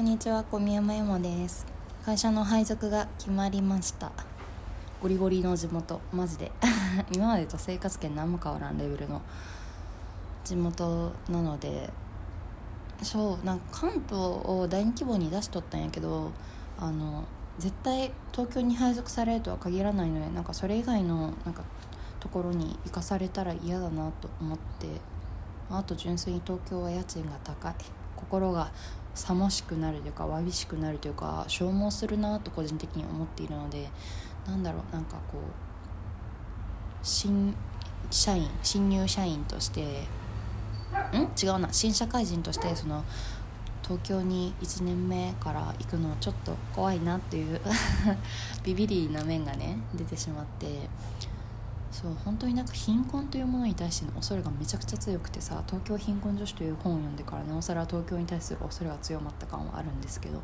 こんにちは小宮山山です。会社の配属が決まりました。ゴリゴリの地元。マジで。今までと生活圏何も変わらんレベルの。地元なので。そうなんか関東を第二規模に出しとったんやけどあの絶対東京に配属されるとは限らないのでなんかそれ以外のなんかところに行かされたら嫌だなと思って。あと純粋に東京は家賃が高い。心がさもしくなるというかわびしくなるというか消耗するなと個人的に思っているのでなんだろうなんかこう新社員新入社員としてん？違うな。新社会人としてその東京に1年目から行くのちょっと怖いなっていう ビビリな面がね出てしまってそう本当になんか貧困というものに対しての恐れがめちゃくちゃ強くてさ「東京貧困女子」という本を読んでからなおさら東京に対する恐れが強まった感はあるんですけど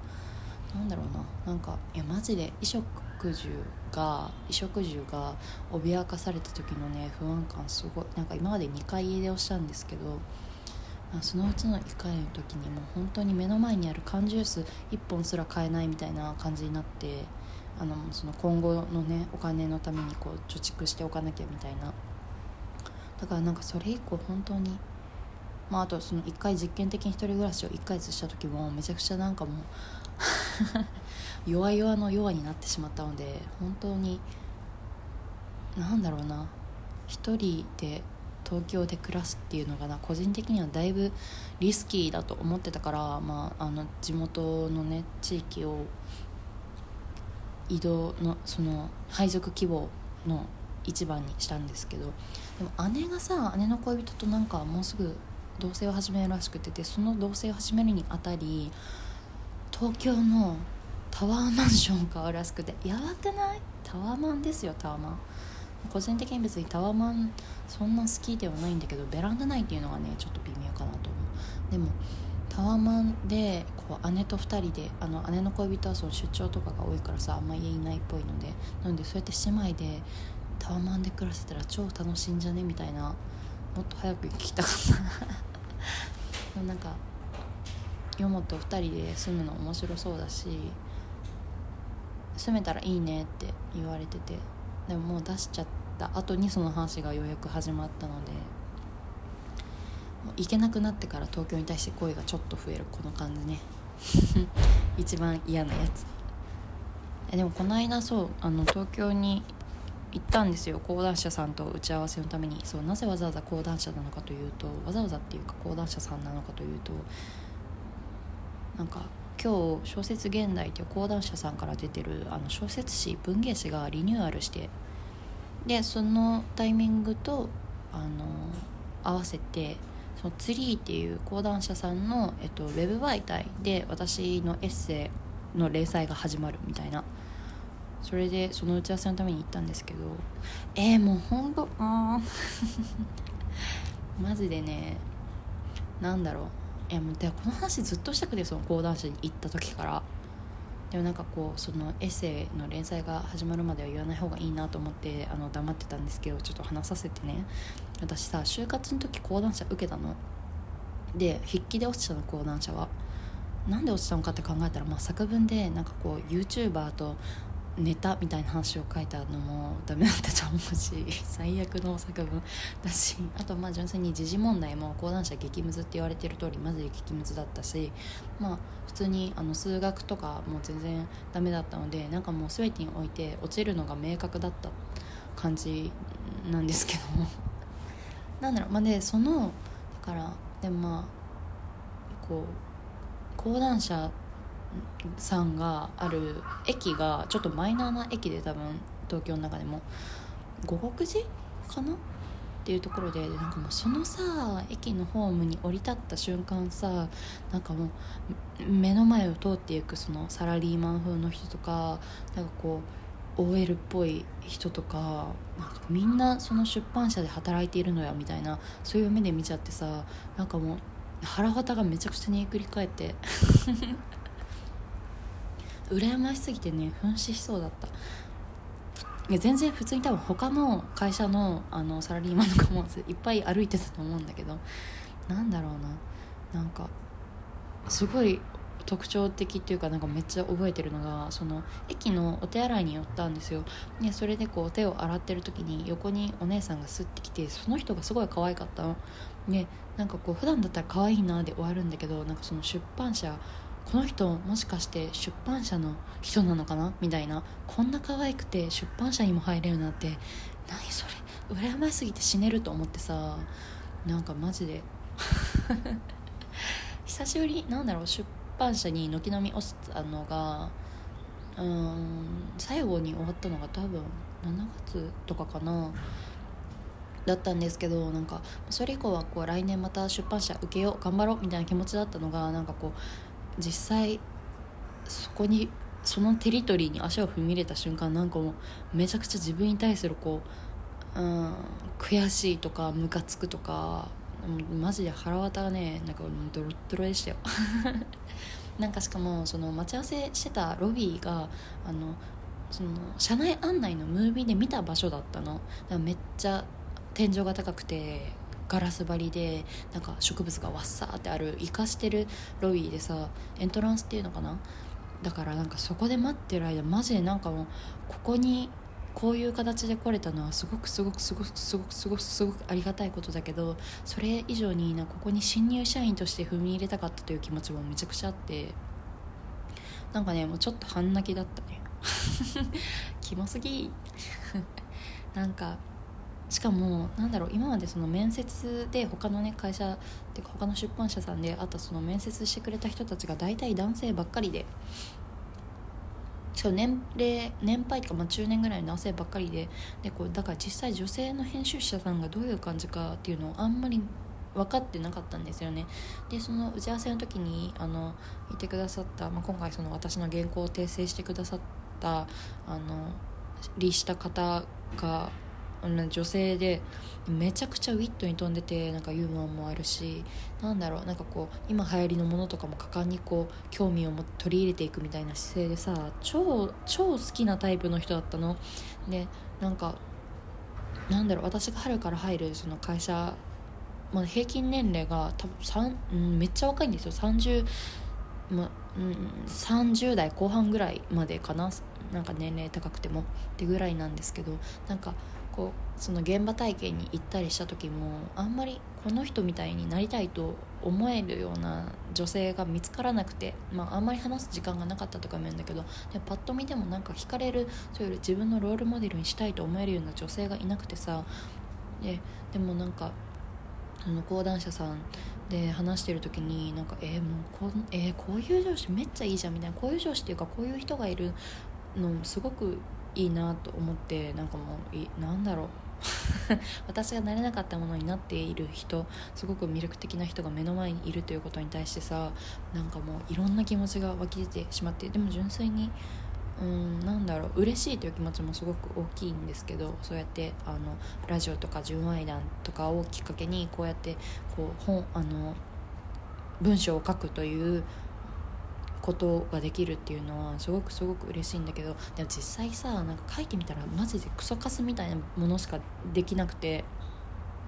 なんだろうななんかいやマジで衣食住が衣食住が脅かされた時のね不安感すごいなんか今まで2回家出をしたんですけどそのうちの1回の時にもう本当に目の前にある缶ジュース1本すら買えないみたいな感じになってあのその今後のねお金のためにこう貯蓄しておかなきゃみたいな。だからなんかそれ以降本当にまああとその1回実験的に1人暮らしを1ヶ月した時もめちゃくちゃなんかもう 弱々の弱になってしまったので本当になんだろうな一人で東京で暮らすっていうのがな個人的にはだいぶリスキーだと思ってたから、まあ、あの地元のね地域を移動のその配属希望の一番にしたんですけどでも姉がさ姉の恋人となんかもうすぐ同棲を始めるらしくててその同棲を始めるにあたり東京のタワーマンション買うらしくてやばくない？タワーマンですよタワーマン。個人的に別にタワーマンそんな好きではないんだけどベランダないっていうのがねちょっと微妙かなと思う。でもタワマンでこう姉と2人であの姉の恋人はその出張とかが多いからさあんま家いないっぽいのでなのでそうやって姉妹でタワマンで暮らせたら超楽しいんじゃね？みたいなもっと早く聞きたかった。なんかヨモと2人で住むの面白そうだし住めたらいいねって言われててでももう出しちゃった後にその話がようやく始まったので行けなくなってから東京に対して声がちょっと増えるこの感じね。一番嫌なやつ。えでもこの間そうあの東京に行ったんですよ。講談社さんと打ち合わせのために。そうなぜわざわざ講談社なのかというとわざわざっていうか講談社さんなのかというとなんか今日小説現代っていう講談社さんから出てるあの小説誌文芸誌がリニューアルしてでそのタイミングとあの合わせてそのツリーっていう講談社さんの、えっと、ウェブ媒体で私のエッセイの連載が始まるみたいな。それでその打ち合わせのために行ったんですけど。えー、もうほんとあ マジでねなんだろう。えもうでこの話ずっとしたくてその講談社に行った時から。でもなんかこうそのエッセイの連載が始まるまでは言わない方がいいなと思ってあの黙ってたんですけどちょっと話させてね。私さ就活の時講談社受けたの。で筆記で落ちたの講談社は。なんで落ちたのかって考えたら、まあ、作文でなんかこう YouTuber とネタみたいな話を書いたのもダメだったと思うし 最悪の作文だし。あとまあ純粋に時事問題も講談社激ムズって言われてる通りマジで激ムズだったしまあ普通にあの数学とかも全然ダメだったのでなんかもう全てにおいて落ちるのが明確だった感じなんですけども。なんだろう。まあでそのだからでもまあこう講談社さんがある駅がちょっとマイナーな駅で多分東京の中でも。五国寺かな？っていうところでなんかもうそのさ駅のホームに降り立った瞬間さなんかもう目の前を通っていくそのサラリーマン風の人とかなんかこう OL っぽい人とかなんかみんなその出版社で働いているのやみたいなそういう目で見ちゃってさなんかもう腹渡がめちゃくちゃに繰り返って。羨ましすぎてね噴死しそうだった。いや全然普通に多分他の会社のあのサラリーマンとかもいっぱい歩いてたと思うんだけどなんだろうな。なんかすごい特徴的っていうかなんかめっちゃ覚えてるのがその駅のお手洗いに寄ったんですよ。でそれでこう手を洗ってる時に横にお姉さんがスッてきてその人がすごい可愛かったの。でなんかこう普段だったら可愛いなで終わるんだけどなんかその出版社この人もしかして出版社の人なのかな？みたいな。こんな可愛くて出版社にも入れるなんて。何それ？羨ましすぎて死ねると思ってさ。なんかマジで。久しぶり。なんだろう？出版社に軒並み落ちたのが。うん。最後に終わったのが多分7月とかかな。だったんですけどなんかそれ以降はこう来年また出版社受けよう頑張ろうみたいな気持ちだったのがなんかこう実際そこにそのテリトリーに足を踏み入れた瞬間なんかもうめちゃくちゃ自分に対するこう、うん、悔しいとかムカつくとかマジで腹渡がねなんかドロッドロでしたよ。なんかしかもその待ち合わせしてたロビーがあのその車内案内のムービーで見た場所だったの。だからめっちゃ天井が高くてガラス張りでなんか植物がわっさーってある生かしてるロビーでさエントランスっていうのかな？だからなんかそこで待ってる間マジでなんかもうここにこういう形で来れたのはすごくすごくすごくすごくすごくすごくありがたいことだけどそれ以上になここに新入社員として踏み入れたかったという気持ちもめちゃくちゃあってなんかねもうちょっと半泣きだったね。キモすぎ。なんかしかもなんだろう今までその面接で他のね会社っていうか他の出版社さんであったその面接してくれた人たちが大体男性ばっかりでしかも年齢年配とか、まあ、中年ぐらいの男性ばっかりででこうだから実際女性の編集者さんがどういう感じかっていうのをあんまり分かってなかったんですよね。でその打ち合わせの時にあのいてくださった、まあ、今回その私の原稿を訂正してくださったあの理した方が女性でめちゃくちゃウィットに富んでてなんかユーモアもあるしなんだろうなんかこう今流行りのものとかも果敢にこう興味をも取り入れていくみたいな姿勢でさ超超好きなタイプの人だったの。でなんかなんだろう私が春から入るその会社、まあ、平均年齢が多分うん、めっちゃ若いんですよ。30、まうん、30代後半ぐらいまでかな。なんか年齢高くても。ってぐらいなんですけどなんかこうその現場体験に行ったりした時もあんまりこの人みたいになりたいと思えるような女性が見つからなくて、まあ、あんまり話す時間がなかったとかも言うんだけどでパッと見てもなんか惹かれるそれより自分のロールモデルにしたいと思えるような女性がいなくてさででもなんかその講談社さんで話してる時になんかえー、もうこ,、えー、こういう上司めっちゃいいじゃんみたいなこういう上司っていうかこういう人がいるのすごくいいなと思ってなんかもういなんだろう。私がなれなかったものになっている人すごく魅力的な人が目の前にいるということに対してさなんかもういろんな気持ちが湧き出てしまってでも純粋にうんなんだろう。嬉しいという気持ちもすごく大きいんですけどそうやってあのラジオとか純愛談とかをきっかけにこうやってこう本あの文章を書くということができるっていうのはすごくすごく嬉しいんだけどでも実際さなんか書いてみたらマジでクソカスみたいなものしかできなくて。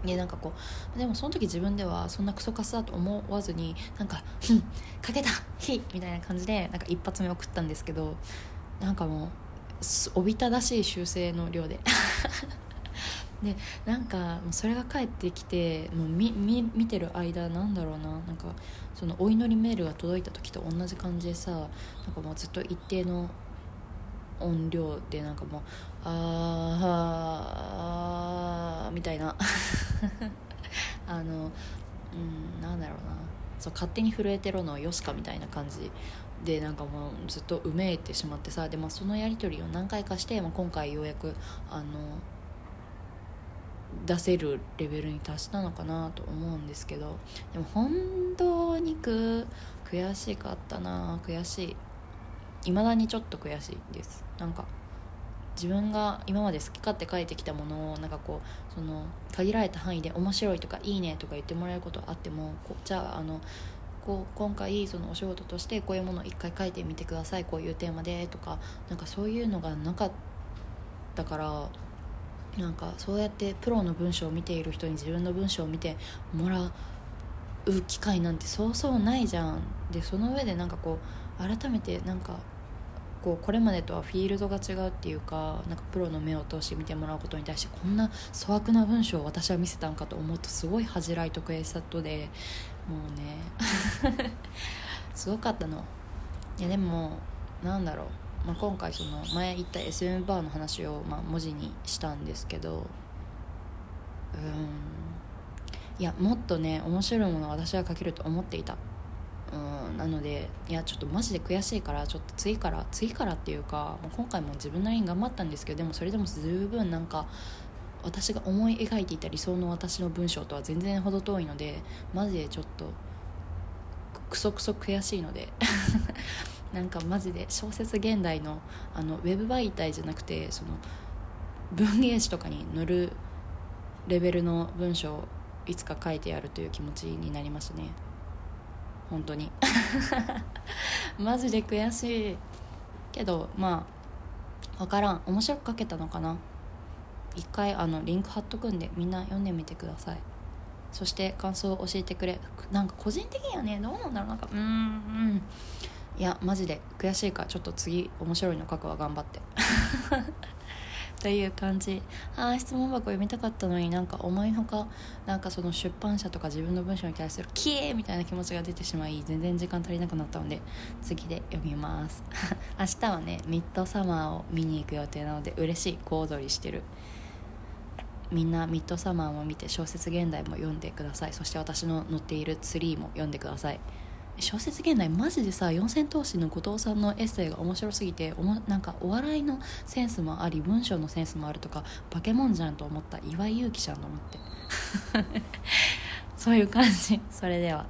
でなんかこうでもその時自分ではそんなクソカスだと思わずになんか「ふん書けたひみたいな感じでなんか一発目送ったんですけどなんかもうおびただしい修正の量ででなんかそれが返ってきてもう見見見てる間なんだろうな。なんかそのお祈りメールが届いた時と同じ感じでさなんかもうずっと一定の音量でなんかもう「あーみたいな。あのうんなんだろうな。そう勝手に震えてるのはよしかみたいな感じでなんかもうずっとうめいてしまってさで、まあ、そのやり取りを何回かして、まあ、今回ようやくあの出せるレベルに達したのかなと思うんですけどでも本当にく悔しかったな悔しい。未だにちょっと悔しいです。なんか自分が今まで好き勝手書いてきたものをなんかこうその限られた範囲で面白いとかいいねとか言ってもらえることあってもこじゃああのこう今回そのお仕事としてこういうものを一回書いてみてくださいこういうテーマでとかなんかそういうのがなかったからなんかそうやってプロの文章を見ている人に自分の文章を見てもらう機会なんてそうそうないじゃん。でその上でなんかこう改めてなんかこうこれまでとはフィールドが違うっていうかなんかプロの目を通して見てもらうことに対してこんな粗悪な文章を私は見せたんかと思うとすごい恥じらいと悔しさとでもうね すごかったの。いやでもなんだろう、まあ、今回その前言った SM バーの話をまあ文字にしたんですけどうん。いやもっとね面白いものを私は書けると思っていた。うん。なのでいやちょっとマジで悔しいからちょっと次から次からっていうか今回も自分なりに頑張ったんですけどでもそれでも十分なんか私が思い描いていた理想の私の文章とは全然程遠いのでマジでちょっとクソクソ悔しいので。なんかマジで小説現代のあのウェブ媒体じゃなくてその文芸誌とかに載るレベルの文章をいつか書いてやるという気持ちになりましたね。本当に。マジで悔しいけどまあ分からん。面白く書けたのかな。一回あのリンク貼っとくんでみんな読んでみてください。そして感想を教えてくれ。なんか個人的にはねどうなんだろう。なんかうんうん。いやマジで悔しいからちょっと次面白いの書くわ頑張って。という感じ。ああ質問箱読みたかったのになんか思いのほかなんかその出版社とか自分の文章に対する「キエー!」みたいな気持ちが出てしまい全然時間足りなくなったので次で読みます。明日はねミッドサマーを見に行く予定なので嬉しい小躍りしてる。みんなミッドサマーも見て小説現代も読んでください。そして私の載っているツリーも読んでください。小説現代マジでさ四千頭身の後藤さんのエッセイが面白すぎておもなんかお笑いのセンスもあり文章のセンスもあるとかバケモンじゃんと思った岩井勇気ちゃんと思って そういう感じそれでは。